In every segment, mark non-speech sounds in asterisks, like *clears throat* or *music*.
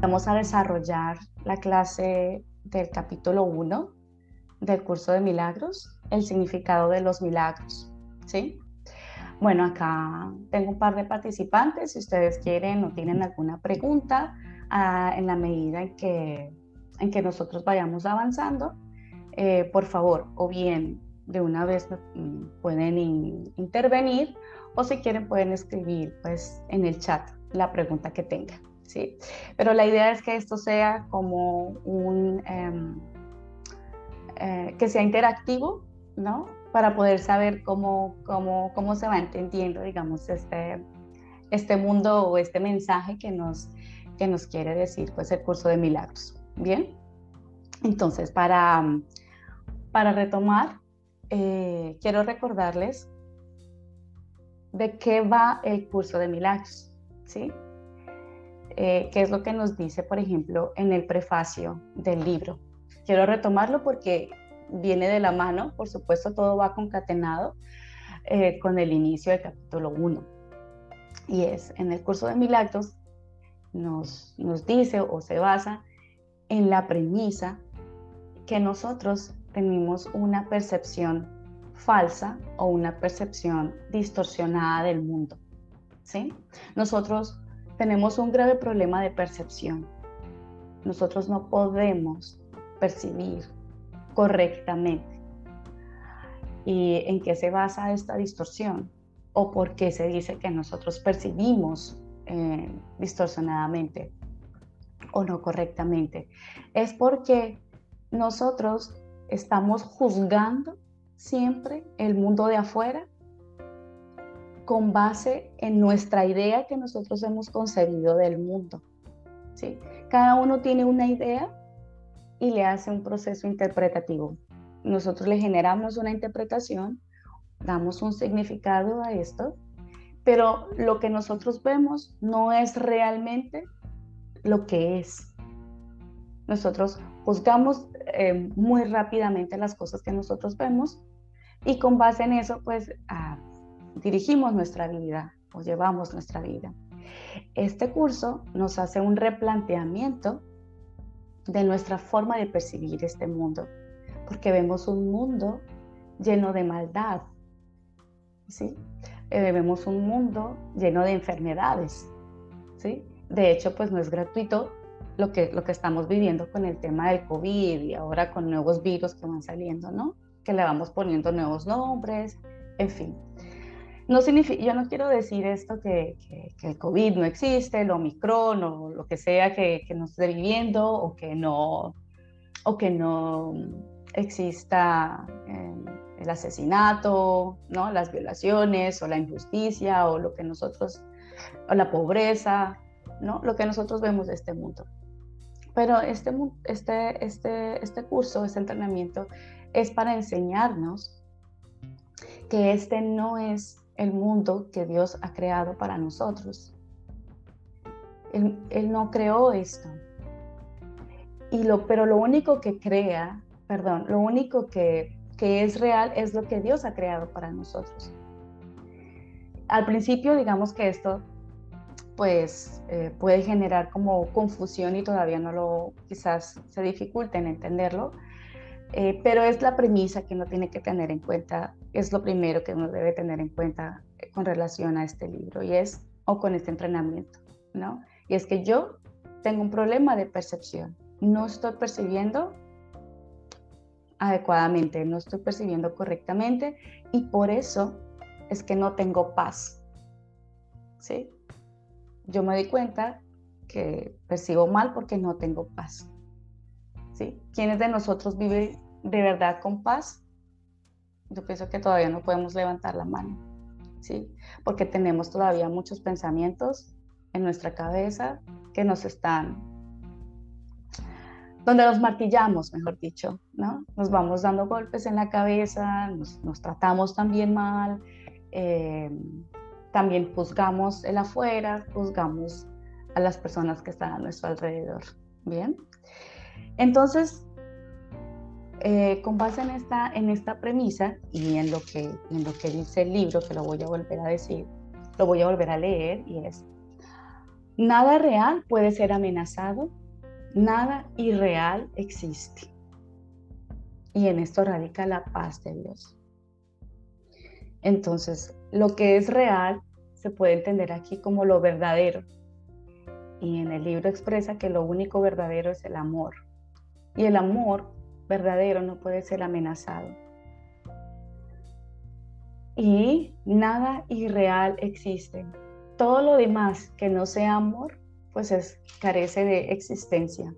Vamos a desarrollar la clase del capítulo 1 del curso de milagros, el significado de los milagros. ¿Sí? Bueno, acá tengo un par de participantes. Si ustedes quieren o tienen alguna pregunta, ah, en la medida en que, en que nosotros vayamos avanzando, eh, por favor, o bien de una vez mm, pueden intervenir o si quieren pueden escribir pues en el chat la pregunta que tengan. ¿Sí? Pero la idea es que esto sea como un, em, eh, que sea interactivo, ¿no? Para poder saber cómo, cómo, cómo se va entendiendo, digamos, este, este mundo o este mensaje que nos, que nos quiere decir pues el curso de milagros. Bien, entonces para, para retomar, eh, quiero recordarles de qué va el curso de milagros, ¿sí? Eh, qué es lo que nos dice, por ejemplo, en el prefacio del libro. Quiero retomarlo porque viene de la mano, por supuesto, todo va concatenado eh, con el inicio del capítulo 1. Y es, en el curso de milagros nos, nos dice o se basa en la premisa que nosotros tenemos una percepción falsa o una percepción distorsionada del mundo. ¿sí? Nosotros tenemos un grave problema de percepción. Nosotros no podemos percibir correctamente. ¿Y en qué se basa esta distorsión? ¿O por qué se dice que nosotros percibimos eh, distorsionadamente o no correctamente? Es porque nosotros estamos juzgando siempre el mundo de afuera con base en nuestra idea que nosotros hemos concebido del mundo. ¿sí? Cada uno tiene una idea y le hace un proceso interpretativo. Nosotros le generamos una interpretación, damos un significado a esto, pero lo que nosotros vemos no es realmente lo que es. Nosotros juzgamos eh, muy rápidamente las cosas que nosotros vemos y con base en eso, pues dirigimos nuestra vida o llevamos nuestra vida. Este curso nos hace un replanteamiento de nuestra forma de percibir este mundo, porque vemos un mundo lleno de maldad, ¿sí? Eh, vemos un mundo lleno de enfermedades, ¿sí? De hecho, pues no es gratuito lo que, lo que estamos viviendo con el tema del COVID y ahora con nuevos virus que van saliendo, ¿no? Que le vamos poniendo nuevos nombres, en fin. No significa, yo no quiero decir esto que, el COVID no existe, el Omicron o lo que sea que, que nos esté viviendo o que no, o que no exista eh, el asesinato, ¿no? las violaciones o la injusticia o lo que nosotros, o la pobreza, ¿no? lo que nosotros vemos de este mundo. Pero este, este, este, este curso, este entrenamiento es para enseñarnos que este no es el mundo que Dios ha creado para nosotros. Él, no creó esto. Y lo, pero lo único que crea, perdón, lo único que, es real es lo que Dios ha creado para nosotros. Al principio, digamos que esto pues eh, puede generar como confusión y todavía no lo, quizás se dificulte en entenderlo, eh, pero es la premisa que uno tiene que tener en cuenta, es lo primero que uno debe tener en cuenta eh, con relación a este libro y es, o con este entrenamiento, ¿no? Y es que yo tengo un problema de percepción, no estoy percibiendo adecuadamente, no estoy percibiendo correctamente y por eso es que no tengo paz, ¿sí? Yo me di cuenta que percibo mal porque no tengo paz. ¿Sí? ¿Quiénes de nosotros vive de verdad con paz? Yo pienso que todavía no podemos levantar la mano, ¿sí? Porque tenemos todavía muchos pensamientos en nuestra cabeza que nos están, donde nos martillamos, mejor dicho, ¿no? Nos vamos dando golpes en la cabeza, nos, tratamos también mal, eh, también juzgamos el afuera, juzgamos a las personas que están a nuestro alrededor, ¿bien? Entonces, eh, con base en esta, en esta premisa y en lo, que, en lo que dice el libro, que lo voy a volver a decir, lo voy a volver a leer, y es, Nada real puede ser amenazado, nada irreal existe. Y en esto radica la paz de Dios. Entonces, lo que es real se puede entender aquí como lo verdadero. Y en el libro expresa que lo único verdadero es el amor. Y el amor verdadero no puede ser amenazado. Y nada irreal existe. Todo lo demás que no sea amor, pues es, carece de existencia.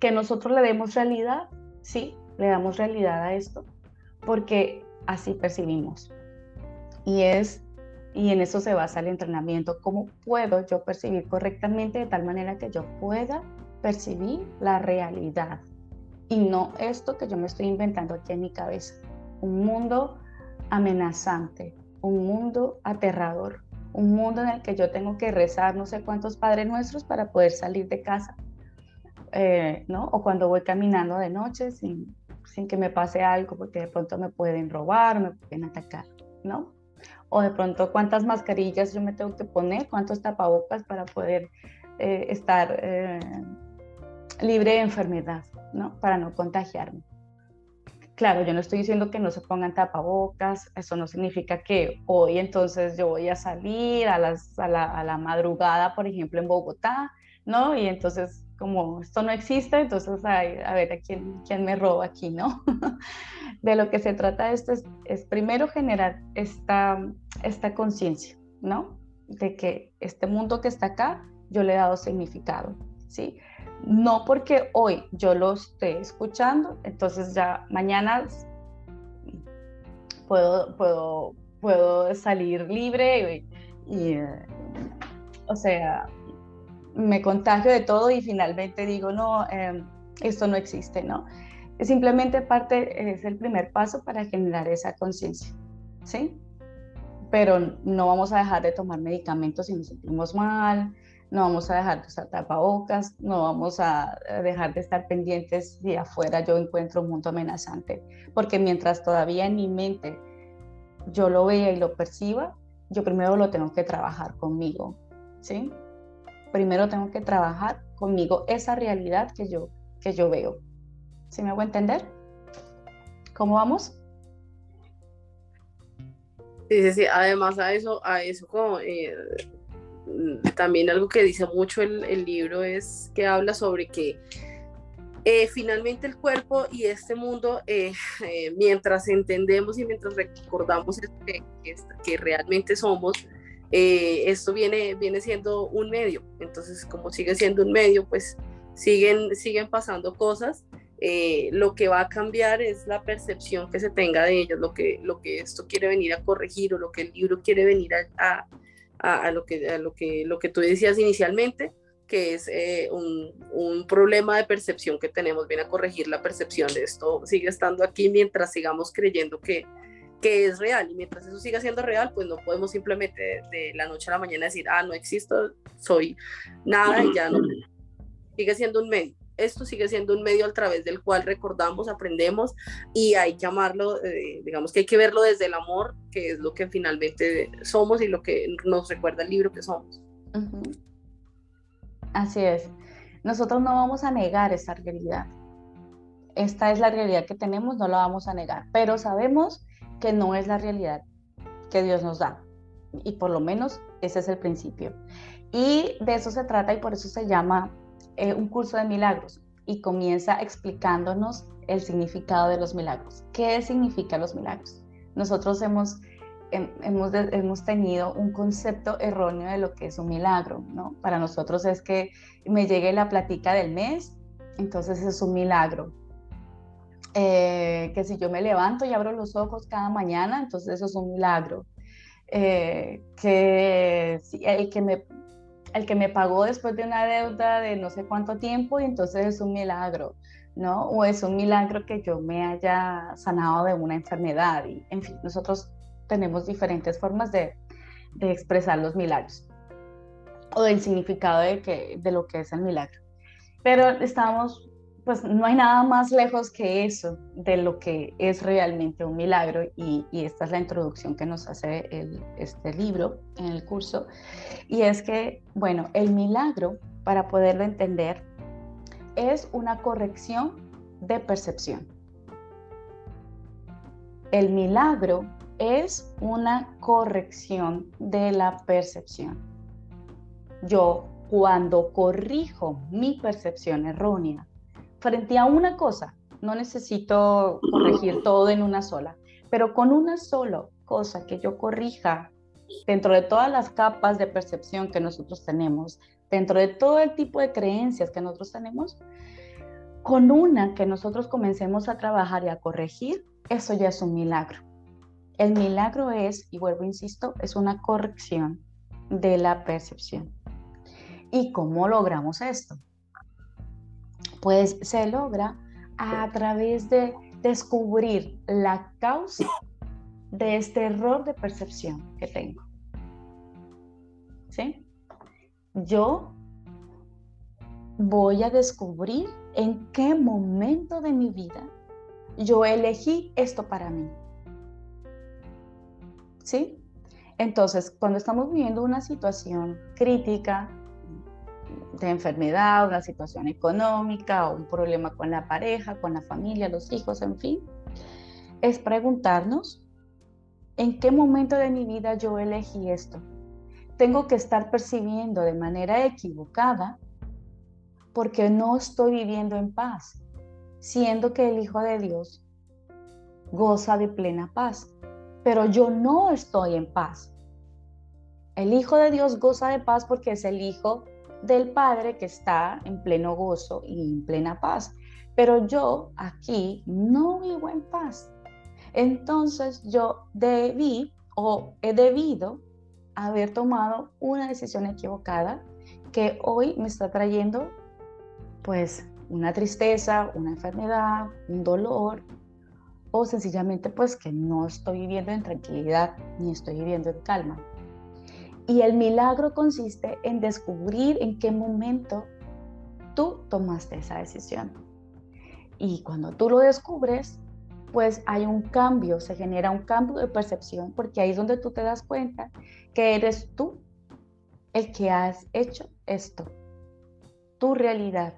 Que nosotros le demos realidad, sí, le damos realidad a esto, porque así percibimos. Y es y en eso se basa el entrenamiento. ¿Cómo puedo yo percibir correctamente de tal manera que yo pueda percibir la realidad? Y no esto que yo me estoy inventando aquí en mi cabeza. Un mundo amenazante, un mundo aterrador, un mundo en el que yo tengo que rezar no sé cuántos Padres Nuestros para poder salir de casa. Eh, ¿no? O cuando voy caminando de noche sin, sin que me pase algo, porque de pronto me pueden robar, me pueden atacar, ¿no? o de pronto cuántas mascarillas yo me tengo que poner, cuántos tapabocas para poder eh, estar eh, libre de enfermedad, ¿no? Para no contagiarme. Claro, yo no estoy diciendo que no se pongan tapabocas, eso no significa que hoy entonces yo voy a salir a, las, a, la, a la madrugada, por ejemplo, en Bogotá, ¿no? Y entonces como esto no existe, entonces a, a ver a quién, quién me roba aquí, ¿no? *laughs* de lo que se trata esto es, es primero generar esta, esta conciencia, ¿no? De que este mundo que está acá, yo le he dado significado, ¿sí? No porque hoy yo lo esté escuchando, entonces ya mañana puedo, puedo, puedo salir libre y, y o sea, me contagio de todo y finalmente digo, no, em, esto no existe, ¿no? Simplemente parte, es el primer paso para generar esa conciencia, ¿sí? Pero no vamos a dejar de tomar medicamentos si nos sentimos mal, no vamos a dejar de usar tapabocas, no vamos a dejar de estar pendientes si afuera yo encuentro un mundo amenazante, porque mientras todavía en mi mente yo lo vea y lo perciba, yo primero lo tengo que trabajar conmigo, ¿sí? primero tengo que trabajar conmigo esa realidad que yo, que yo veo. ¿Sí me hago entender? ¿Cómo vamos? Sí, sí, sí. Además a eso, a eso como eh, también algo que dice mucho el, el, libro es que habla sobre que eh, finalmente el cuerpo y este mundo, eh, *laughs* mientras entendemos y mientras recordamos que, realmente somos, eh, esto viene, viene siendo un medio. Entonces, como sigue siendo un medio, pues siguen, siguen pasando cosas. Eh, lo que va a cambiar es la percepción que se tenga de ellos, lo que, lo que esto quiere venir a corregir o lo que el libro quiere venir a, a lo, que, a lo, que, lo que tú decías inicialmente, que es eh, un, un, problema de percepción que tenemos, viene a corregir la percepción de esto, sigue estando aquí mientras sigamos creyendo que, que es real y mientras eso siga siendo real, pues no podemos simplemente de, la noche a la mañana decir, ah, no existo, soy nada y ya no. Sigue siendo un medio. Esto sigue siendo un medio a través del cual recordamos, aprendemos y hay que amarlo, eh, digamos que hay que verlo desde el amor, que es lo que finalmente somos y lo que nos recuerda el libro que somos. Así es. Nosotros no vamos a negar esa realidad. Esta es la realidad que tenemos, no la vamos a negar, pero sabemos que no es la realidad que Dios nos da. Y por lo menos ese es el principio. Y de eso se trata y por eso se llama eh, un curso de milagros y comienza explicándonos el significado de los milagros. ¿Qué significan los milagros? Nosotros hemos, hemos, hemos tenido un concepto erróneo de lo que es un milagro, ¿no? Para nosotros es que me llegue la platica del mes, entonces es un milagro. Eh, que si yo me levanto y abro los ojos cada mañana, entonces eso es un milagro. Eh, que el que me el que me pagó después de una deuda de no sé cuánto tiempo y entonces es un milagro, ¿no? O es un milagro que yo me haya sanado de una enfermedad y en fin, nosotros tenemos diferentes formas de, de expresar los milagros o del significado de, que, de lo que es el milagro. Pero estamos pues no hay nada más lejos que eso de lo que es realmente un milagro y, esta es la introducción que nos hace este libro en el curso y es que, bueno, el milagro, para poderlo entender, es una corrección de percepción. El milagro es una corrección de la percepción. Yo cuando corrijo mi percepción errónea frente a una cosa, no necesito corregir *laughs* todo en una sola, pero con una sola cosa que yo corrija dentro de todas las capas de percepción que nosotros tenemos, dentro de todo el tipo de creencias que nosotros tenemos, con una que nosotros comencemos a trabajar y a corregir, eso ya es un milagro. El milagro es, y vuelvo, insisto, es una corrección de la percepción. ¿Y cómo logramos esto? Pues se logra a través de descubrir la causa de este error de percepción que tengo. ¿Sí? Yo voy a descubrir en qué momento de mi vida yo elegí esto para mí. ¿Sí? Entonces, cuando estamos viviendo una situación crítica, de enfermedad, una situación económica o un problema con la pareja, con la familia, los hijos, en fin, es preguntarnos en qué momento de mi vida yo elegí esto. Tengo que estar percibiendo de manera equivocada porque no estoy viviendo en paz, siendo que el Hijo de Dios goza de plena paz, pero yo no estoy en paz. El Hijo de Dios goza de paz porque es el Hijo del Padre que está en pleno gozo y en plena paz. Pero yo aquí no vivo en paz. Entonces yo debí o he debido haber tomado una decisión equivocada que hoy me está trayendo pues una tristeza, una enfermedad, un dolor o sencillamente pues que no estoy viviendo en tranquilidad ni estoy viviendo en calma. Y el milagro consiste en descubrir en qué momento tú tomaste esa decisión. Y cuando tú lo descubres, pues hay un cambio, se genera un cambio de percepción, porque ahí es donde tú te das cuenta que eres tú el que has hecho esto, tu realidad.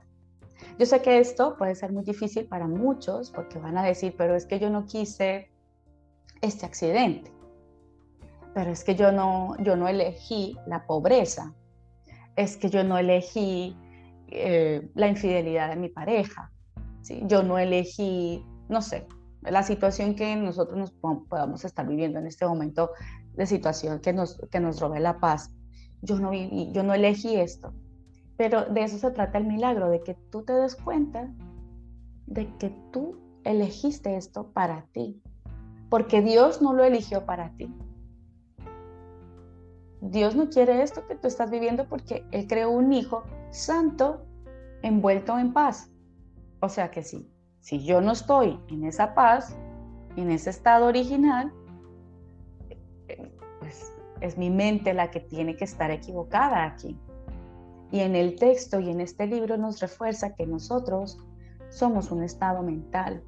Yo sé que esto puede ser muy difícil para muchos, porque van a decir, pero es que yo no quise este accidente pero es que yo no, yo no elegí la pobreza, es que yo no elegí eh, la infidelidad de mi pareja, ¿sí? yo no elegí, no sé, la situación que nosotros nos podamos estar viviendo en este momento de situación que nos, que nos robe la paz. Yo no viví, yo no elegí esto. Pero de eso se trata el milagro, de que tú te des cuenta de que tú elegiste esto para ti, porque Dios no lo eligió para ti. Dios no quiere esto que tú estás viviendo porque Él creó un hijo santo envuelto en paz. O sea que sí, si yo no estoy en esa paz, en ese estado original, pues es mi mente la que tiene que estar equivocada aquí. Y en el texto y en este libro nos refuerza que nosotros somos un estado mental,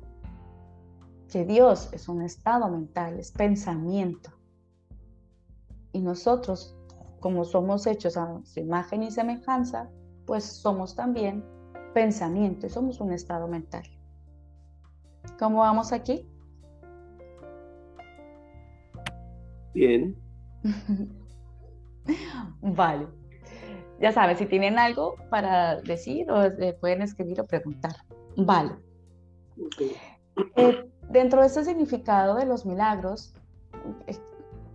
que Dios es un estado mental, es pensamiento. Y nosotros, como somos hechos a su imagen y semejanza, pues somos también pensamiento y somos un estado mental. ¿Cómo vamos aquí? Bien. *laughs* vale. Ya saben, si tienen algo para decir o pueden escribir o preguntar. Vale. Eh, dentro de este significado de los milagros, eh,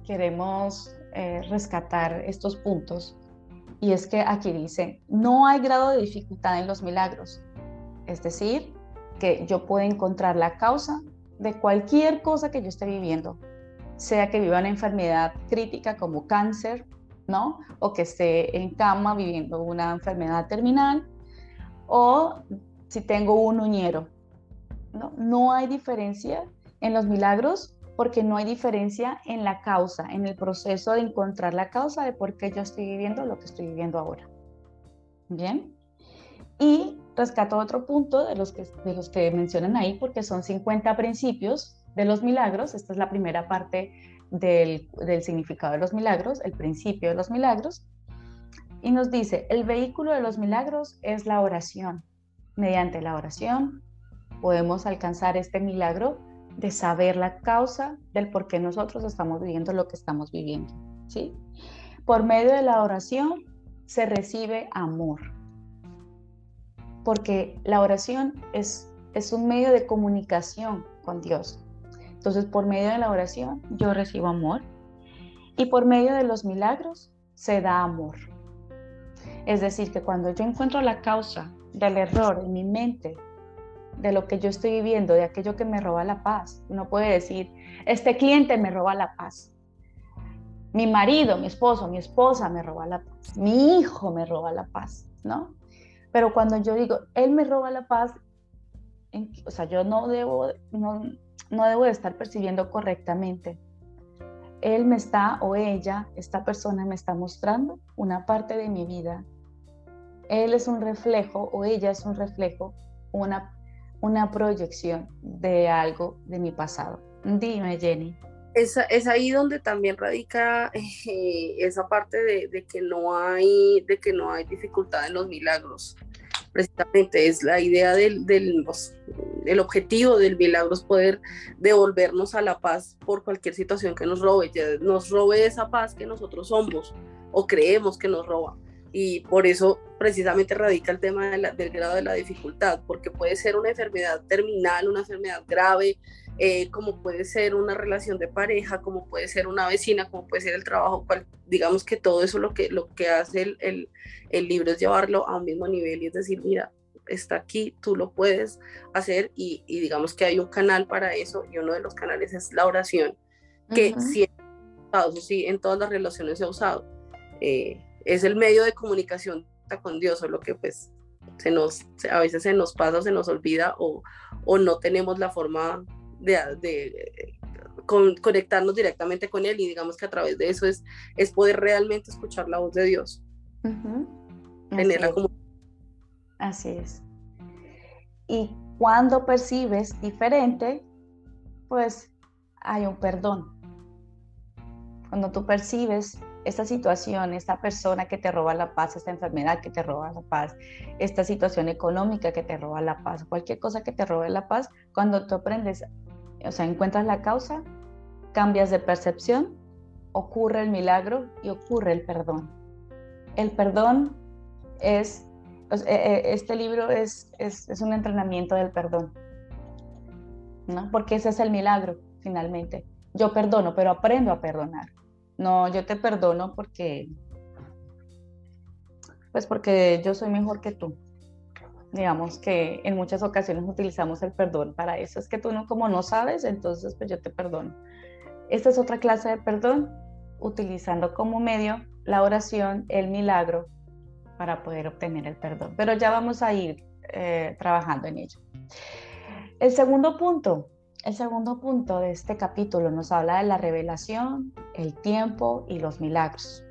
queremos eh, rescatar estos puntos. Y es que aquí dice, no hay grado de dificultad en los milagros. Es decir, que yo puedo encontrar la causa de cualquier cosa que yo esté viviendo, sea que viva una enfermedad crítica como cáncer, ¿no? O que esté en cama viviendo una enfermedad terminal, o si tengo un uñero, ¿no? No hay diferencia en los milagros porque no hay diferencia en la causa, en el proceso de encontrar la causa de por qué yo estoy viviendo lo que estoy viviendo ahora. Bien. Y rescato otro punto de los, que, de los que mencionan ahí, porque son 50 principios de los milagros. Esta es la primera parte del, del significado de los milagros, el principio de los milagros. Y nos dice, el vehículo de los milagros es la oración. Mediante la oración podemos alcanzar este milagro de saber la causa del por qué nosotros estamos viviendo lo que estamos viviendo. ¿sí? Por medio de la oración se recibe amor. Porque la oración es, es un medio de comunicación con Dios. Entonces, por medio de la oración yo recibo amor y por medio de los milagros se da amor. Es decir, que cuando yo encuentro la causa del error en mi mente, de lo que yo estoy viviendo, de aquello que me roba la paz, uno puede decir, este cliente me roba la paz. Mi marido, mi esposo, mi esposa me roba la paz. Mi hijo me roba la paz, ¿no? Pero cuando yo digo, él me roba la paz, o sea, yo no debo, no, no debo de estar percibiendo correctamente. Él me está o ella, esta persona me está mostrando una parte de mi vida. Él es un reflejo o ella es un reflejo, una, una proyección de algo de mi pasado. Dime, Jenny. Es, es ahí donde también radica eh, esa parte de, que no hay, de que no hay dificultad en los milagros precisamente es la idea del, del el objetivo del milagro es poder devolvernos a la paz por cualquier situación que nos robe, nos robe esa paz que nosotros somos o creemos que nos roba. Y por eso precisamente radica el tema del grado de la dificultad, porque puede ser una enfermedad terminal, una enfermedad grave, eh, como puede ser una relación de pareja, como puede ser una vecina, como puede ser el trabajo, cual, digamos que todo eso lo que, lo que hace el, el, el, libro es llevarlo a un mismo nivel y es decir, mira, está aquí, tú lo puedes hacer y, y digamos que hay un canal para eso y uno de los canales es la oración, que siempre sí, en todas las relaciones se ha usado. Eh, es el medio de comunicación con Dios, o lo que pues se nos, a veces se nos pasa, se nos olvida o, o no tenemos la forma de, conectarnos directamente con Él y digamos que a través de eso es, es poder realmente escuchar la voz de Dios. Así es. Y cuando percibes diferente, pues hay un perdón. Cuando tú percibes esta situación, esta persona que te roba la paz, esta enfermedad que te roba la paz, esta situación económica que te roba la paz, cualquier cosa que te robe la paz, cuando tú aprendes o sea, encuentras la causa, cambias de percepción, ocurre el milagro y ocurre el perdón. El perdón es, e, e, este libro es, es, es un entrenamiento del perdón, ¿no? Porque ese es el milagro, finalmente. Yo perdono, pero aprendo a perdonar. No, yo te perdono porque, pues porque yo soy mejor que tú digamos que en muchas ocasiones utilizamos el perdón para eso. Es que tú no, como no sabes, entonces pues yo te perdono. Esta es otra clase de perdón, utilizando como medio la oración, el milagro, para poder obtener el perdón. Pero ya vamos a ir eh, trabajando en ello. El segundo punto, el segundo punto de este capítulo nos habla de la revelación, el tiempo y los milagros.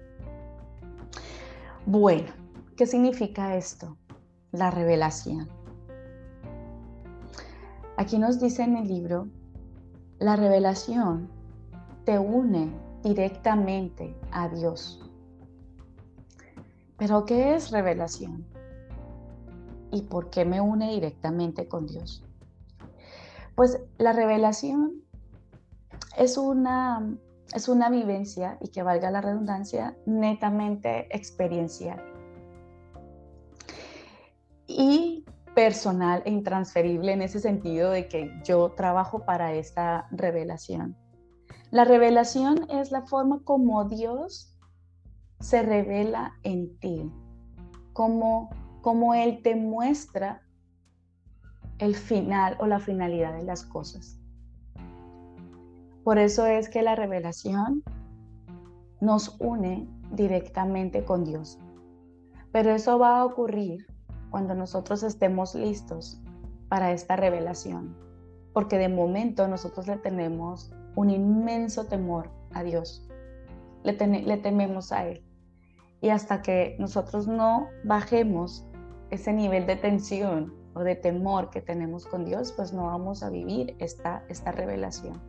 Bueno, ¿qué significa esto? la revelación. Aquí nos dice en el libro, la revelación te une directamente a Dios. Pero ¿qué es revelación? ¿Y por qué me une directamente con Dios? Pues la revelación es una, es una vivencia, y que valga la redundancia, netamente experiencial y personal e intransferible en ese sentido de que yo trabajo para esta revelación. La revelación es la forma como Dios se revela en ti, como, como Él te muestra el final o la finalidad de las cosas. Por eso es que la revelación nos une directamente con Dios. Pero eso va a ocurrir cuando nosotros estemos listos para esta revelación, porque de momento nosotros le tenemos un inmenso temor a Dios, le, tememos a Él. Y hasta que nosotros no bajemos ese nivel de tensión de temor que tenemos con Dios, pues no vamos a vivir esta, esta revelación.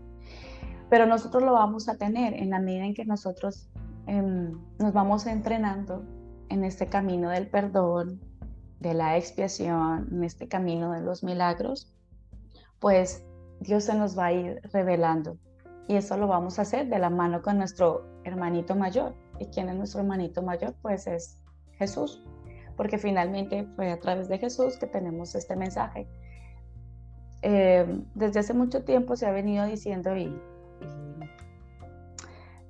Pero nosotros lo vamos a tener en la medida en que nosotros em, nos vamos entrenando en este camino del perdón, de la expiación, en este camino de los milagros, pues Dios se nos va a ir revelando. Y eso lo vamos a hacer de la mano con nuestro hermanito mayor. ¿Y quién es nuestro hermanito mayor? Pues es Jesús, porque finalmente fue a través de Jesús que tenemos este mensaje. Eh, desde hace mucho tiempo se ha venido diciendo y,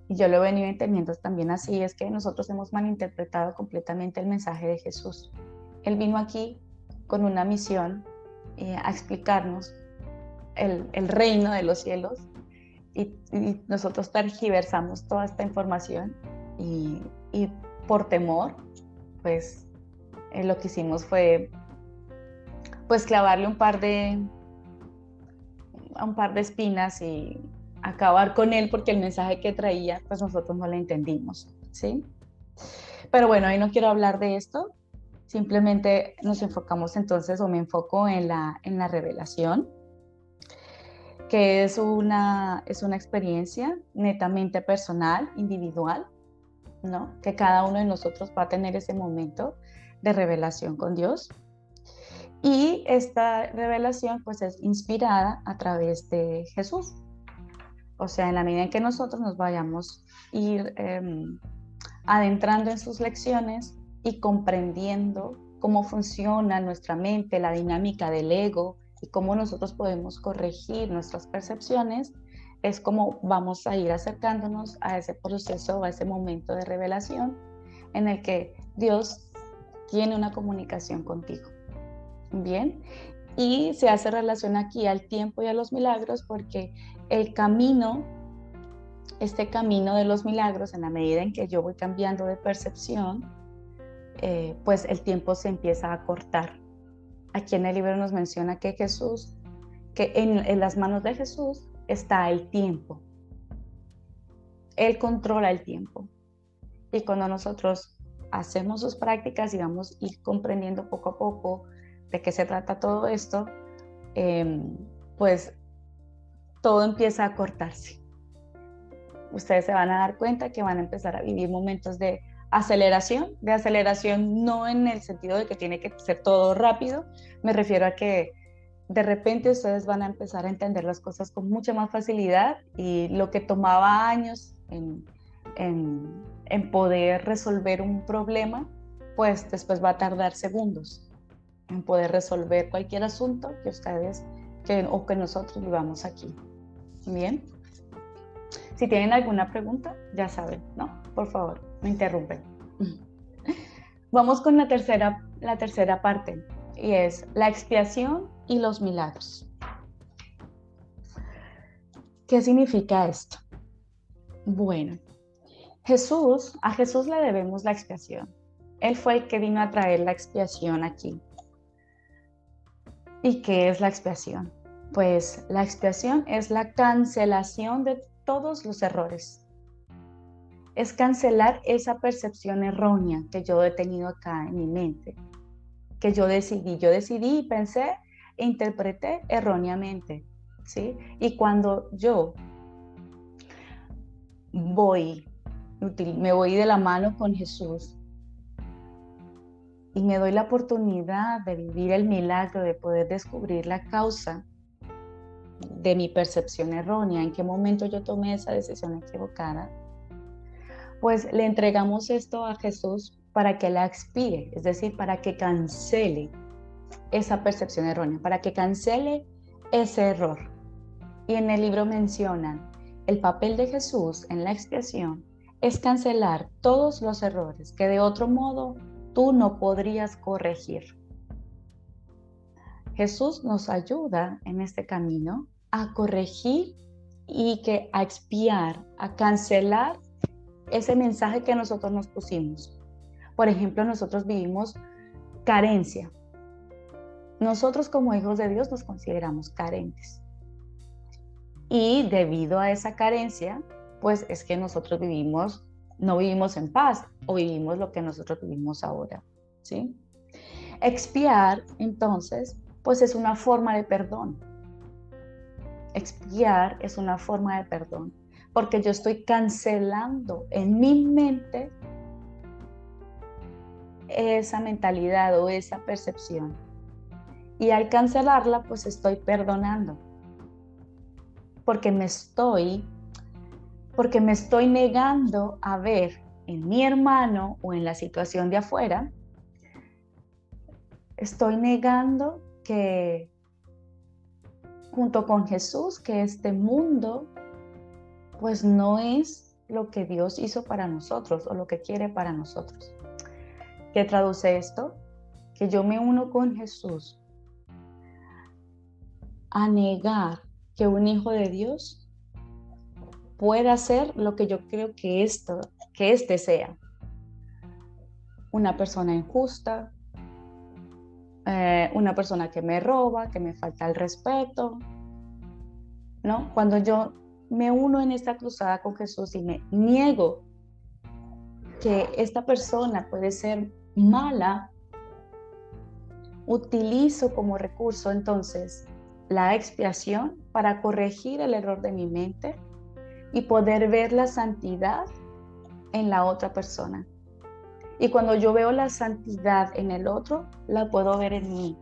y, yo lo he venido entendiendo también así, es que nosotros hemos malinterpretado completamente el mensaje de Jesús. Él vino aquí con una misión eh, a explicarnos el, el, reino de los cielos y, y, nosotros tergiversamos toda esta información y, y por temor, pues eh, lo que hicimos fue pues clavarle un par de un par de espinas y acabar con él porque el mensaje que traía pues nosotros no lo entendimos, ¿sí? Pero bueno, hoy no quiero hablar de esto, simplemente nos enfocamos entonces o me enfoco en la, en la revelación, que es una, es una experiencia netamente personal, individual, ¿no? Que cada uno de nosotros va a tener ese momento de revelación con Dios. Y esta revelación pues es inspirada a través de Jesús. O sea, en la medida en que nosotros nos vayamos ir em, adentrando en sus lecciones y comprendiendo cómo funciona nuestra mente, la dinámica del ego y cómo nosotros podemos corregir nuestras percepciones, es como vamos a ir acercándonos a ese proceso, a ese momento de revelación en el que Dios tiene una comunicación contigo. Bien, y se hace relación aquí al tiempo y a los milagros porque el camino, este camino de los milagros, en la medida en que yo voy cambiando de percepción, eh, pues el tiempo se empieza a cortar. Aquí en el libro nos menciona que Jesús, que en, en las manos de Jesús está el tiempo. Él controla el tiempo. Y cuando nosotros hacemos sus prácticas y vamos a ir comprendiendo poco a poco de qué se trata todo esto, em, pues todo empieza a cortarse. Ustedes se van a dar cuenta que van a empezar a vivir momentos de aceleración, de aceleración no en el sentido de que tiene que ser todo rápido, me refiero a que de repente ustedes van a empezar a entender las cosas con mucha más facilidad y lo que tomaba años en, en, poder resolver un problema, pues después va a tardar segundos en poder resolver cualquier asunto que ustedes que, o que nosotros vivamos aquí. Bien. Si tienen alguna pregunta, ya saben, ¿no? Por favor, me interrumpen. *laughs* Vamos con la tercera, la tercera parte y es la expiación y los milagros. ¿Qué significa esto? Bueno, Jesús, a Jesús le debemos la expiación. Él fue el que vino a traer la expiación aquí. ¿Y qué es la expiación? Pues la expiación es la cancelación de todos los errores. Es cancelar esa percepción errónea que yo he tenido acá en mi mente, que yo decidí, yo decidí y pensé e interpreté erróneamente, ¿sí? Y cuando yo voy me voy de la mano con Jesús y me doy la oportunidad de vivir el milagro, de poder descubrir la causa de mi percepción errónea, en qué momento yo tomé esa decisión equivocada, pues le entregamos esto a Jesús para que la expíe, es decir, para que cancele esa percepción errónea, para que cancele ese error. Y en el libro mencionan el papel de Jesús en la expiación es cancelar todos los errores que de otro modo tú no podrías corregir. Jesús nos ayuda en este camino a corregir y que a expiar, a cancelar ese mensaje que nosotros nos pusimos. Por ejemplo, nosotros vivimos carencia. Nosotros como hijos de Dios nos consideramos carentes. Y debido a esa carencia, pues es que nosotros vivimos, no vivimos en paz o vivimos lo que nosotros vivimos ahora, ¿sí? Expiar, entonces, pues es una forma de perdón. Expiar es una forma de perdón, porque yo estoy cancelando en mi mente esa mentalidad o esa percepción. Y al cancelarla, pues estoy perdonando. Porque me estoy porque me estoy negando a ver en mi hermano o en la situación de afuera, estoy negando que junto con Jesús, que este mundo pues no es lo que Dios hizo para nosotros o lo que quiere para nosotros. ¿Qué traduce esto? Que yo me uno con Jesús a negar que un hijo de Dios pueda ser lo que yo creo que esto, que este sea. Una persona injusta, eh, una persona que me roba, que me falta el respeto, ¿no? Cuando yo me uno en esta cruzada con Jesús y me niego que esta persona puede ser mala, utilizo como recurso entonces la expiación para corregir el error de mi mente y poder ver la santidad en la otra persona. Y cuando yo veo la santidad en el otro, la puedo ver en mí.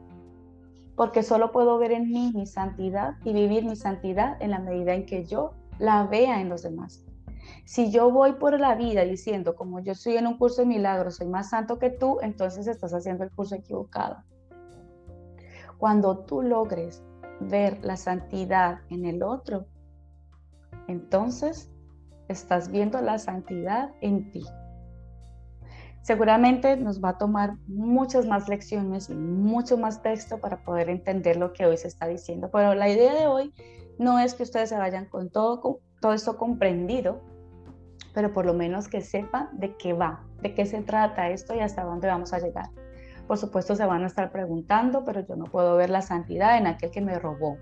Porque solo puedo ver en mí mi santidad y vivir mi santidad en la medida en que yo la vea en los demás. Si yo voy por la vida diciendo, como yo estoy en un curso de milagros, soy más santo que tú, entonces estás haciendo el curso equivocado. Cuando tú logres ver la santidad en el otro, entonces estás viendo la santidad en ti. Seguramente nos va a tomar muchas más lecciones y mucho más texto para poder entender lo que hoy se está diciendo, pero la idea de hoy no es que ustedes se vayan con todo, todo esto comprendido, pero por lo menos que sepan de qué va, de qué se trata esto y hasta dónde vamos a llegar. Por supuesto se van a estar preguntando, pero yo no puedo ver la santidad en aquel que me robó,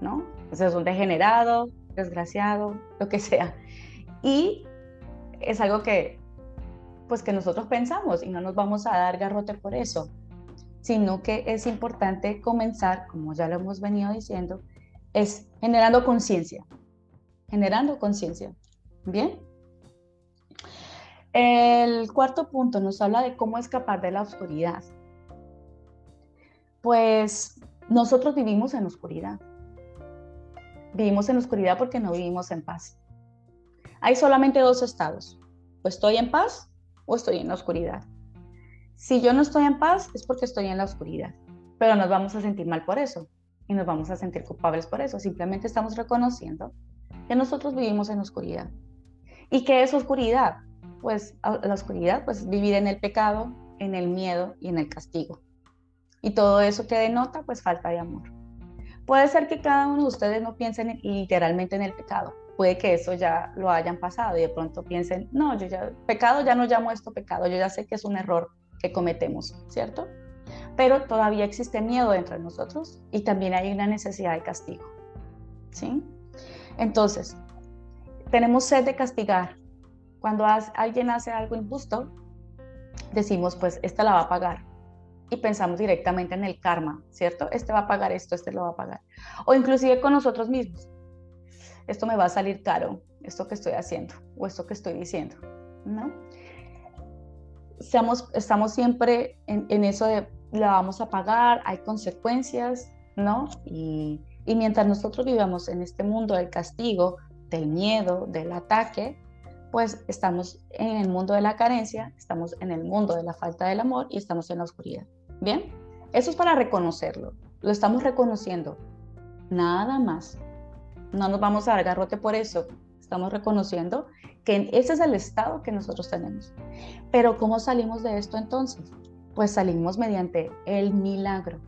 ¿no? Es un degenerado, desgraciado, lo que sea. Y es algo que, pues que nosotros pensamos y no nos vamos a dar garrote por eso, sino que es importante comenzar, como ya lo hemos venido diciendo, es generando conciencia, generando conciencia. Bien. El cuarto punto nos habla de cómo escapar de la oscuridad. Pues nosotros vivimos en oscuridad. Vivimos en oscuridad porque no vivimos en paz. Hay solamente dos estados. O estoy en paz o estoy en la oscuridad. Si yo no estoy en paz es porque estoy en la oscuridad. Pero nos vamos a sentir mal por eso y nos vamos a sentir culpables por eso. Simplemente estamos reconociendo que nosotros vivimos en oscuridad. ¿Y qué es oscuridad? Pues la oscuridad, pues vivir en el pecado, en el miedo y en el castigo. Y todo eso que denota, pues falta de amor. Puede ser que cada uno de ustedes no piensen literalmente en el pecado. Puede que eso ya lo hayan pasado y de pronto piensen, no, yo ya, pecado ya no llamo esto pecado, yo ya sé que es un error que cometemos, ¿cierto? Pero todavía existe miedo dentro de nosotros y también hay una necesidad de castigo, ¿sí? Entonces, tenemos sed de castigar. Cuando alguien hace algo injusto, decimos, pues, esta la va a pagar y pensamos directamente en el karma, ¿cierto? Este va a pagar esto, este lo va a pagar. O inclusive con nosotros mismos. Esto me va a salir caro, esto que estoy haciendo o esto que estoy diciendo, ¿no? Seamos, estamos siempre en, eso de la vamos a pagar, hay consecuencias, ¿no? Y, y mientras nosotros vivamos en este mundo del castigo, del miedo, del ataque, pues estamos en el mundo de la carencia, estamos en el mundo de la falta del amor y estamos en la oscuridad. Bien, eso es para reconocerlo, lo estamos reconociendo, nada más. No nos vamos a dar garrote por eso, estamos reconociendo que ese es el estado que nosotros tenemos. Pero ¿cómo salimos de esto entonces? Pues salimos mediante el milagro,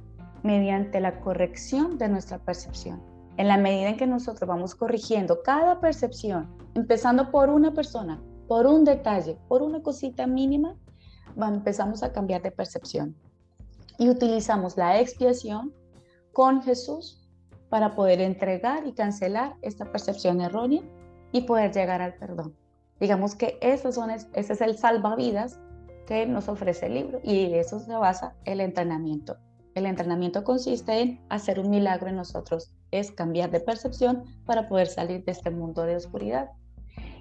mediante la corrección de nuestra percepción. En la medida en que nosotros vamos corrigiendo cada percepción, empezando por una persona, por un detalle, por una cosita mínima, empezamos a cambiar de percepción. Y utilizamos la expiación con Jesús para poder entregar y cancelar esta percepción errónea y poder llegar al perdón. Digamos que son, ese es el salvavidas que nos ofrece el libro y de eso se basa el entrenamiento. El entrenamiento consiste en hacer un milagro en nosotros, es cambiar de percepción para poder salir de este mundo de oscuridad.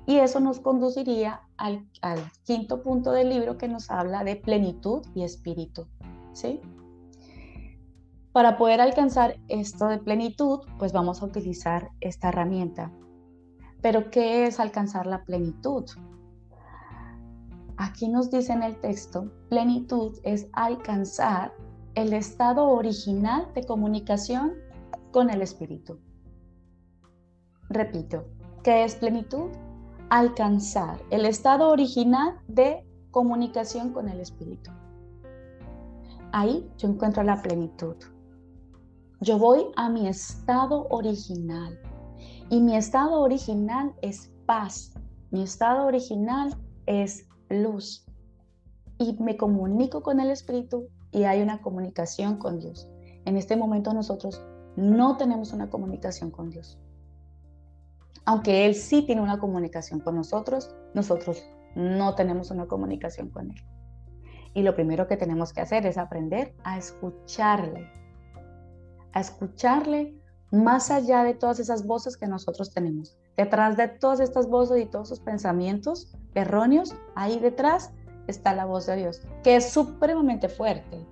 Y eso nos conduciría al, quinto punto del libro que nos habla de plenitud y espíritu. ¿sí? Para poder alcanzar esto de plenitud, pues vamos a utilizar esta herramienta. Pero ¿qué es alcanzar la plenitud? Aquí nos dice en el texto, plenitud es alcanzar el estado original de comunicación con el espíritu. Repito, ¿qué es plenitud? Alcanzar el estado original de comunicación con el espíritu. Ahí yo encuentro la plenitud. Yo voy a mi estado original y mi estado original es paz. Mi estado original es luz. Y me comunico con el Espíritu y hay una comunicación con Dios. En este momento nosotros no tenemos una comunicación con Dios. Aunque Él sí tiene una comunicación con nosotros, nosotros no tenemos una comunicación con Él. Y lo primero que tenemos que hacer es aprender a escucharle, a escucharle más allá de todas esas voces que nosotros tenemos. Detrás de todas estas voces y todos esos pensamientos erróneos, ahí detrás está la voz de Dios, que es supremamente fuerte.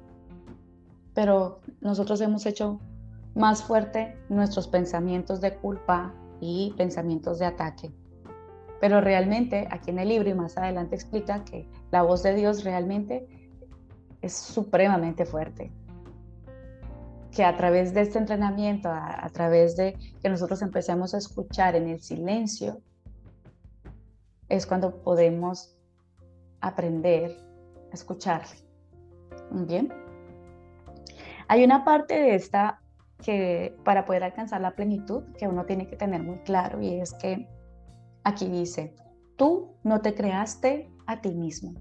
Pero nosotros hemos hecho más fuerte nuestros pensamientos de culpa y pensamientos de ataque. Pero realmente aquí en el libro y más adelante explica que la voz de Dios realmente es supremamente fuerte. Que a través de este entrenamiento, a, través de que nosotros empecemos a escuchar en el silencio, es cuando podemos aprender a escucharle. Bien. Hay una parte de esta que para poder alcanzar la plenitud que uno tiene que tener muy claro y es que aquí dice, tú no te creaste a ti mismo.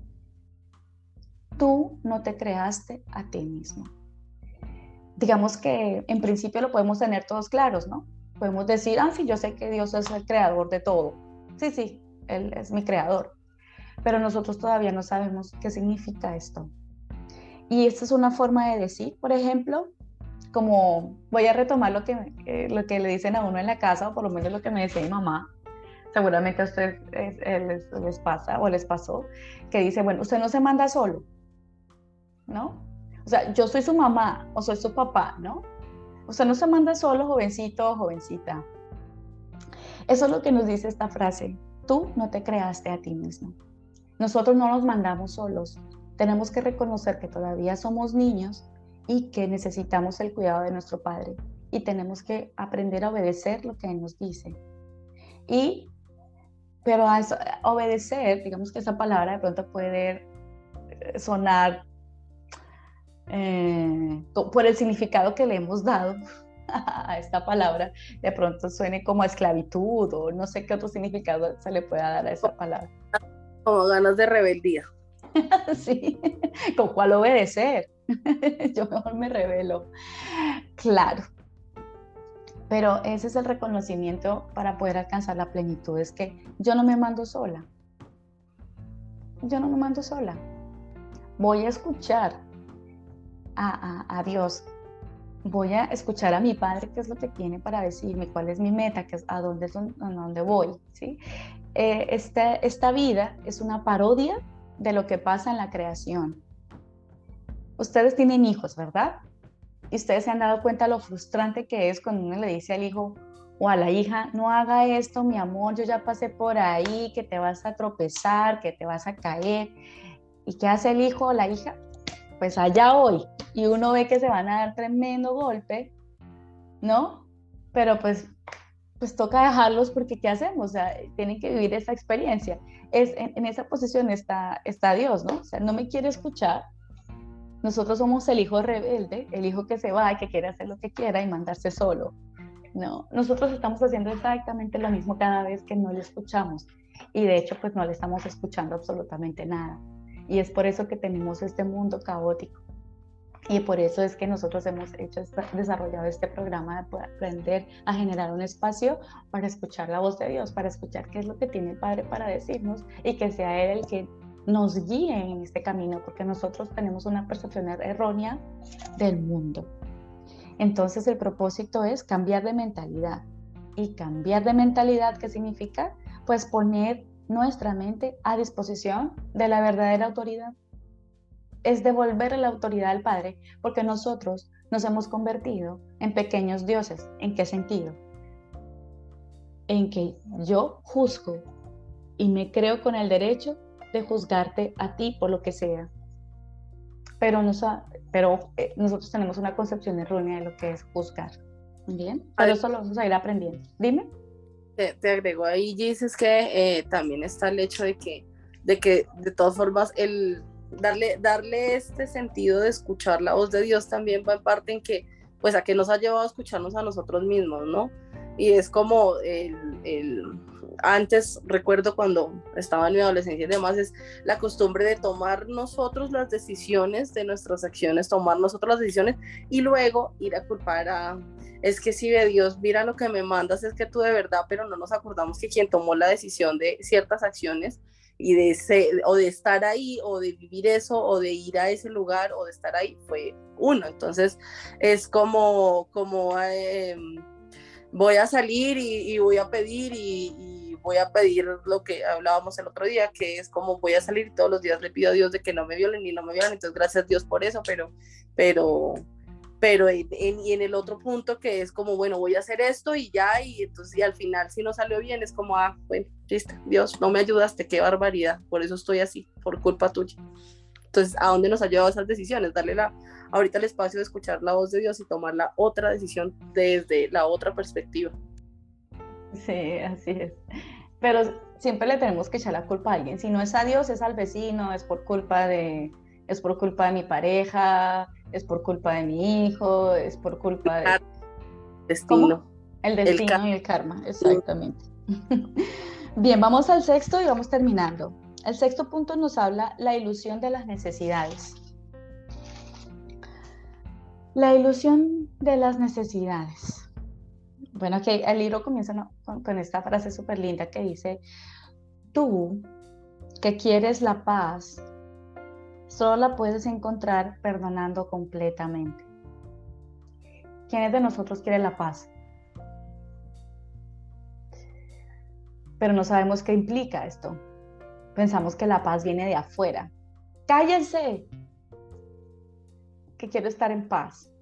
Tú no te creaste a ti mismo. Digamos que en principio lo podemos tener todos claros, ¿no? Podemos decir, ah, sí, yo sé que Dios es el creador de todo. Sí, sí, Él es mi creador. Pero nosotros todavía no sabemos qué significa esto. Y esta es una forma de decir, por ejemplo, como voy a retomar lo que, eh, lo que le dicen a uno en la casa, o por lo menos lo que me decía mi mamá, seguramente a ustedes les, les, pasa o les pasó, que dice, bueno, usted no se manda solo, ¿no? O sea, yo soy su mamá o soy su papá, ¿no? Usted no se manda solo, jovencito o jovencita. Eso es lo que nos dice esta frase. Tú no te creaste a ti mismo. Nosotros no nos mandamos solos. Tenemos que reconocer que todavía somos niños y que necesitamos el cuidado de nuestro Padre y tenemos que aprender a obedecer lo que Él nos dice. Y, pero a obedecer, digamos que esa palabra de pronto puede eh, sonar eh, por el significado que le hemos dado *laughs* a esta palabra, de pronto suene como esclavitud o no sé qué otro significado se le pueda dar a esa palabra. Como ganas de rebeldía. *laughs* sí, ¿con cuál obedecer? *laughs* Yo mejor me revelo. Claro. Pero ese es el reconocimiento para poder alcanzar la plenitud, es que yo no me mando sola. Yo no me mando sola. Voy a escuchar a, Dios. Voy a escuchar a mi Padre qué es lo que tiene para decirme, cuál es mi meta, qué es, a, dónde, a dónde voy. Eh, esta vida es una parodia de lo que pasa en la creación. Ustedes tienen hijos, ¿verdad? Y ustedes se han dado cuenta lo frustrante que es cuando uno le dice al hijo o a la hija, no haga esto, mi amor, yo ya pasé por ahí, que te vas a tropezar, que te vas a caer. ¿Y qué hace el hijo o la hija? Pues allá hoy. Y uno ve que se van a dar tremendo golpe, ¿no? Pero pues pues toca dejarlos porque ¿qué hacemos? O sea, tienen que vivir esa experiencia. Es, en, esa posición está, está Dios, ¿no? O sea, no me quiere escuchar. Nosotros somos el hijo rebelde, el hijo que se va y que quiere hacer lo que quiera y mandarse solo. No, nosotros estamos haciendo exactamente lo mismo cada vez que no le escuchamos. Y de hecho, pues no le estamos escuchando absolutamente nada. Y es por eso que tenemos este mundo caótico y por eso es que nosotros hemos hecho desarrollado este programa de aprender a generar un espacio para escuchar la voz de Dios, para escuchar qué es lo que tiene el Padre para decirnos y que sea Él el que nos guíe en este camino, porque nosotros tenemos una percepción errónea del mundo. Entonces el propósito es cambiar de mentalidad. ¿Y cambiar de mentalidad qué significa? Pues poner nuestra mente a disposición de la verdadera autoridad. Es devolver la autoridad al Padre, porque nosotros nos hemos convertido en pequeños dioses. ¿En qué sentido? En que yo juzgo y me creo con el derecho de juzgarte a ti por lo que sea. Pero, pero eh, nosotros tenemos una concepción errónea de lo que es juzgar. Bien, pero eso lo vamos a ir aprendiendo. Dime. Te, te agrego ahí, dices que eh, también está el hecho de que, de que de todas formas el darle, darle este sentido de escuchar la voz de Dios también va en parte en que, pues a que nos ha llevado a escucharnos a nosotros mismos, ¿no? Y es como el, el antes recuerdo cuando estaba en mi adolescencia y demás, es la costumbre de tomar nosotros las decisiones de nuestras acciones, tomar nosotros las decisiones y luego ir a culpar a, es que si de Dios, mira lo que me mandas, es que tú de verdad, pero no nos acordamos que quien tomó la decisión de ciertas acciones y de o de estar ahí o de vivir eso o de ir a ese lugar o de estar ahí fue uno. Entonces es como, como eh, voy a salir y, voy a pedir y voy a pedir lo que hablábamos el otro día, que es como voy a salir todos los días le pido a Dios de que no me violen y no me violen, entonces gracias a Dios por eso, pero, pero, pero en, y en el otro punto que es como, bueno, voy a hacer esto y ya, y entonces y al final si no salió bien es como, ah, bueno, listo, Dios, no me ayudaste, qué barbaridad, por eso estoy así, por culpa tuya. Entonces, ¿a dónde nos ha llevado esas decisiones? Darle la, ahorita el espacio de escuchar la voz de Dios y tomar la otra decisión desde la otra perspectiva. Sí, así es. Pero siempre le tenemos que echar la culpa a alguien. Si no es a Dios, es al vecino, es por culpa de, es por culpa de mi pareja, es por culpa de mi hijo, es por culpa de... Destino. El destino y el karma, exactamente. *laughs* Bien, vamos al sexto y vamos terminando. El sexto punto nos habla la ilusión de las necesidades. La ilusión de las necesidades. Bueno, que el libro comienza con, esta frase súper linda que dice, tú que quieres la paz, solo la puedes encontrar perdonando completamente. ¿Quiénes de nosotros quiere la paz? Pero no sabemos qué implica esto. Pensamos que la paz viene de afuera. Cállense, que quiero estar en paz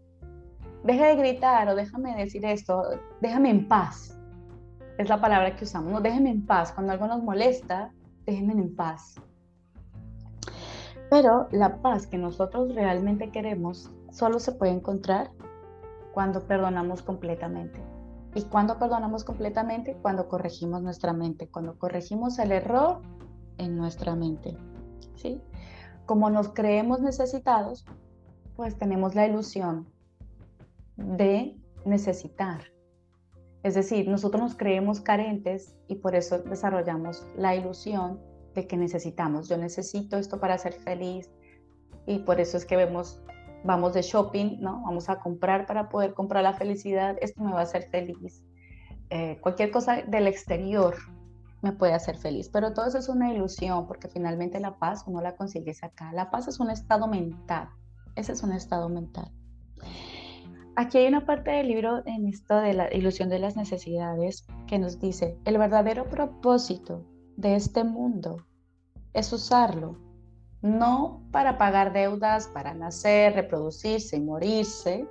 deje de gritar o déjame decir esto, déjame en paz. Es la palabra que usamos, no déjeme en paz. Cuando algo nos molesta, déjenme en paz. Pero la paz que nosotros realmente queremos solo se puede encontrar cuando perdonamos completamente. ¿Y cuando perdonamos completamente? Cuando corregimos nuestra mente, cuando corregimos el error en nuestra mente. ¿sí? Como nos creemos necesitados, pues tenemos la ilusión de necesitar. Es decir, nosotros nos creemos carentes y por eso desarrollamos la ilusión de que necesitamos. Yo necesito esto para ser feliz y por eso es que vemos, vamos de shopping, ¿no? Vamos a comprar para poder comprar la felicidad. Esto me va a hacer feliz. Eh, cualquier cosa del exterior me puede hacer feliz, pero todo eso es una ilusión porque finalmente la paz uno la consigues acá. La paz es un estado mental. Ese es un estado mental. Aquí hay una parte del libro en esto de la ilusión de las necesidades que nos dice, el verdadero propósito de este mundo es usarlo, no para pagar deudas, para nacer, reproducirse y morirse,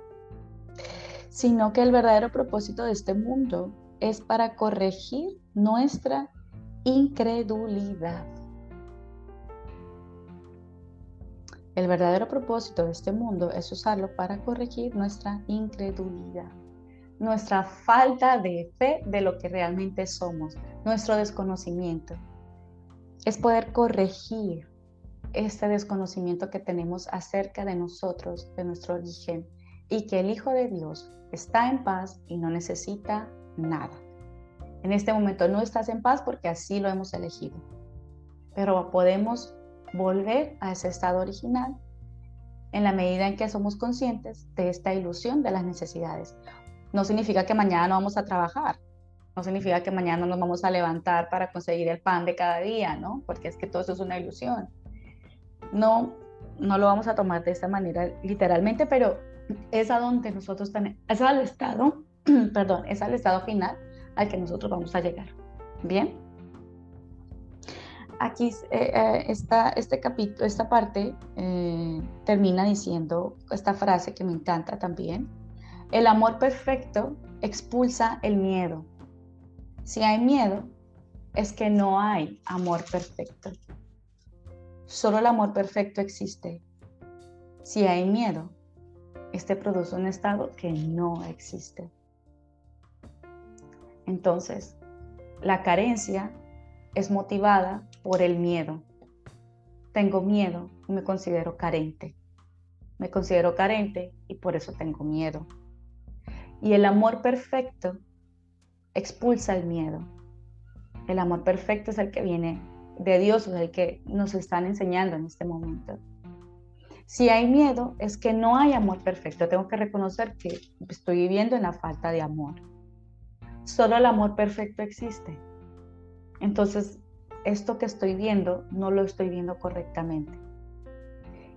sino que el verdadero propósito de este mundo es para corregir nuestra incredulidad. El verdadero propósito de este mundo es usarlo para corregir nuestra incredulidad, nuestra falta de fe de lo que realmente somos, nuestro desconocimiento. Es poder corregir este desconocimiento que tenemos acerca de nosotros, de nuestro origen, y que el Hijo de Dios está en paz y no necesita nada. En este momento no estás en paz porque así lo hemos elegido, pero podemos volver a ese estado original en la medida en que somos conscientes de esta ilusión de las necesidades. No significa que mañana no vamos a trabajar, no significa que mañana nos vamos a levantar para conseguir el pan de cada día, ¿no? Porque es que todo eso es una ilusión. No, no lo vamos a tomar de esta manera literalmente, pero es a donde nosotros tenemos, es al estado, *clears throat* perdón, es al estado final al que nosotros vamos a llegar. Bien. Aquí eh, eh, este capítulo, esta parte eh, termina diciendo esta frase que me encanta también. El amor perfecto expulsa el miedo. Si hay miedo, es que no hay amor perfecto. Solo el amor perfecto existe. Si hay miedo, este produce un estado que no existe. Entonces, la carencia es motivada por el miedo. Tengo miedo y me considero carente. Me considero carente y por eso tengo miedo. Y el amor perfecto expulsa el miedo. El amor perfecto es el que viene de Dios, es el que nos están enseñando en este momento. Si hay miedo, es que no hay amor perfecto. Tengo que reconocer que estoy viviendo en la falta de amor. Solo el amor perfecto existe. Entonces, esto que estoy viendo no lo estoy viendo correctamente.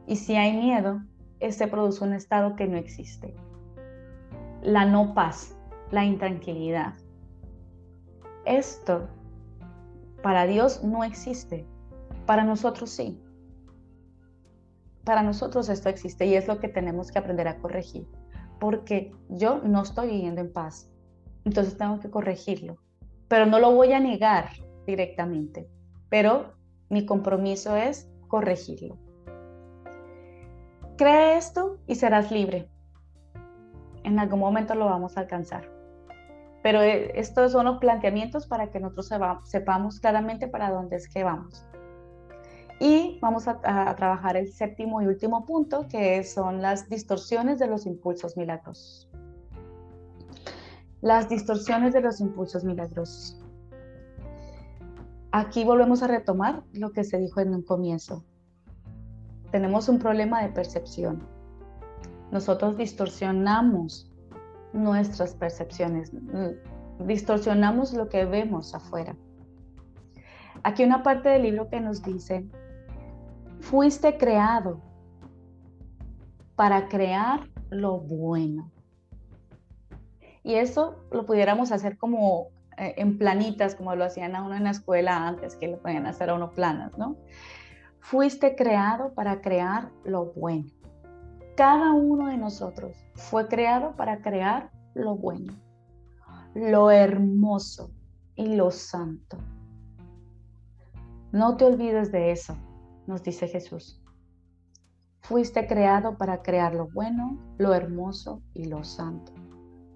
Y si hay miedo, este produce un estado que no existe. La no paz, la intranquilidad. Esto para Dios no existe. Para nosotros sí para nosotros esto existe y es lo que tenemos que aprender a corregir, porque yo no estoy viviendo en paz, entonces tengo que corregirlo, pero no lo voy a negar directamente, pero mi compromiso es corregirlo. Cree esto y serás libre. En algún momento lo vamos a alcanzar. Pero eh, estos son los planteamientos para que nosotros sepamos claramente para dónde es que vamos. Y vamos a, trabajar el séptimo y último punto, que son las distorsiones de los impulsos milagrosos. Las distorsiones de los impulsos milagrosos. Aquí volvemos a retomar lo que se dijo en un comienzo. Tenemos un problema de percepción. Nosotros distorsionamos nuestras percepciones, distorsionamos lo que vemos afuera. Aquí una parte del libro que nos dice Fuiste creado para crear lo bueno. Y eso lo pudiéramos hacer como eh, en planitas, como lo hacían a uno en la escuela antes, que le podían hacer a uno planas, ¿no? Fuiste creado para crear lo bueno. Cada uno de nosotros fue creado para crear lo bueno, lo hermoso y lo santo. No te olvides de eso nos dice Jesús. Fuiste creado para crear lo bueno, lo hermoso y lo santo.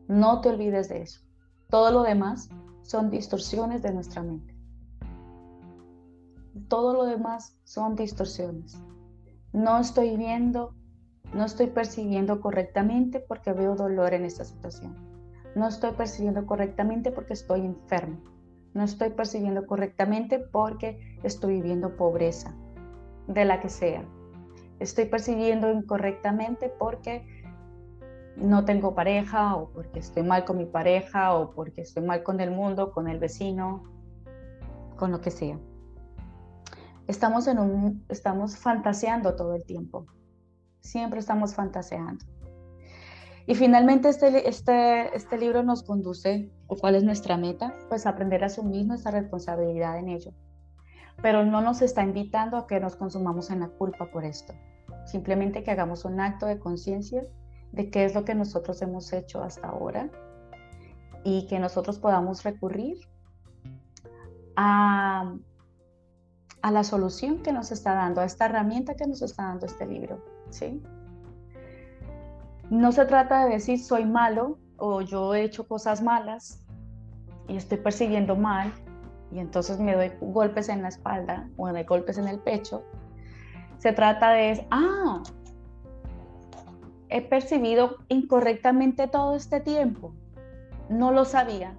No te olvides de eso. Todo lo demás son distorsiones de nuestra mente. Todo lo demás son distorsiones. No estoy viendo, no estoy percibiendo correctamente porque veo dolor en esta situación. No estoy percibiendo correctamente porque estoy enfermo. No estoy percibiendo correctamente porque estoy viviendo pobreza de la que sea. Estoy percibiendo incorrectamente porque no tengo pareja o porque estoy mal con mi pareja o porque estoy mal con el mundo, con el vecino, con lo que sea. Estamos, en un, estamos fantaseando todo el tiempo. Siempre estamos fantaseando. Y finalmente este, este, este libro nos conduce, o cuál es nuestra meta, pues aprender a asumir nuestra responsabilidad en ello pero no nos está invitando a que nos consumamos en la culpa por esto. Simplemente que hagamos un acto de conciencia de qué es lo que nosotros hemos hecho hasta ahora y que nosotros podamos recurrir a, a la solución que nos está dando, a esta herramienta que nos está dando este libro. ¿sí? No se trata de decir soy malo o yo he hecho cosas malas y estoy persiguiendo mal y entonces me doy golpes en la espalda o me doy golpes en el pecho, se trata de, ah, he percibido incorrectamente todo este tiempo, no lo sabía.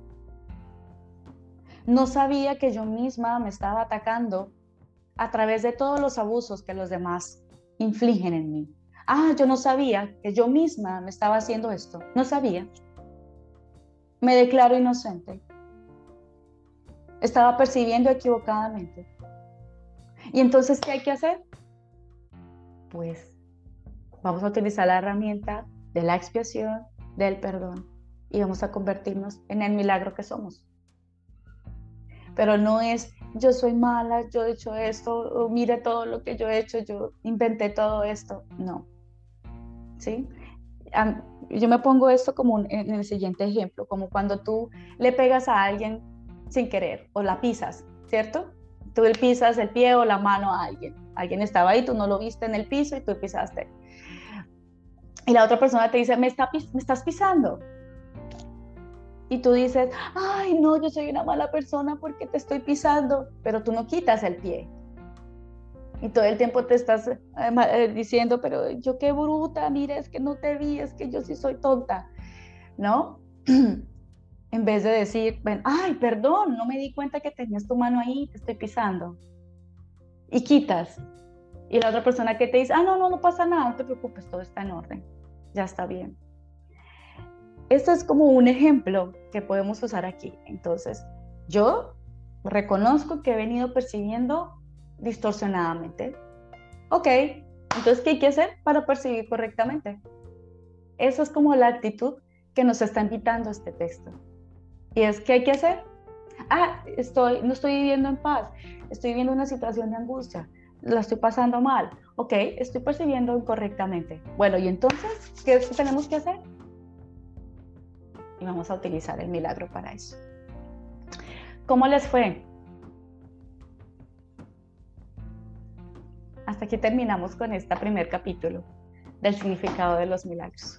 No sabía que yo misma me estaba atacando a través de todos los abusos que los demás infligen en mí. Ah, yo no sabía que yo misma me estaba haciendo esto. No sabía. Me declaro inocente estaba percibiendo equivocadamente. Y entonces, ¿qué hay que hacer? pues vamos a utilizar la herramienta de la expiación, del perdón, y vamos a convertirnos en el milagro que somos. Pero no es yo soy mala, yo he hecho esto, mire todo lo que yo he hecho, yo inventé todo esto. No. ¿Sí? Yo me pongo esto como en el siguiente ejemplo, como cuando tú le pegas a alguien sin querer o la pisas, ¿cierto? Tú le pisas el pie o la mano a alguien. Alguien estaba ahí, tú no lo viste en el piso y tú pisaste. Y la otra persona te dice, me, está, me estás pisando y tú dices, ay, no, yo soy una mala persona porque te estoy pisando, pero tú no quitas el pie. Y todo el tiempo te estás eh, eh, diciendo, pero yo qué bruta, mira, es que no te vi, es que yo sí soy tonta, ¿no? *clears throat* en vez de decir, ay, perdón, no me di cuenta que tenías tu mano ahí, te estoy pisando. Y quitas. Y la otra persona que te dice, ah, no, no, no pasa nada, no te preocupes, todo está en orden, ya está bien. Esto es como un ejemplo que podemos usar aquí. Entonces, yo reconozco que he venido percibiendo distorsionadamente. Ok, entonces, ¿qué hay que hacer para percibir correctamente? Eso es como la actitud que nos está invitando este texto. Y es, ¿qué hay que hacer? Ah, estoy, no estoy viviendo en paz, estoy viviendo una situación de angustia, la estoy pasando mal. Ok, estoy percibiendo incorrectamente. Bueno, y entonces, ¿qué tenemos que hacer? y vamos a utilizar el milagro para eso. ¿Cómo les fue? Hasta aquí terminamos con este primer capítulo del significado de los milagros.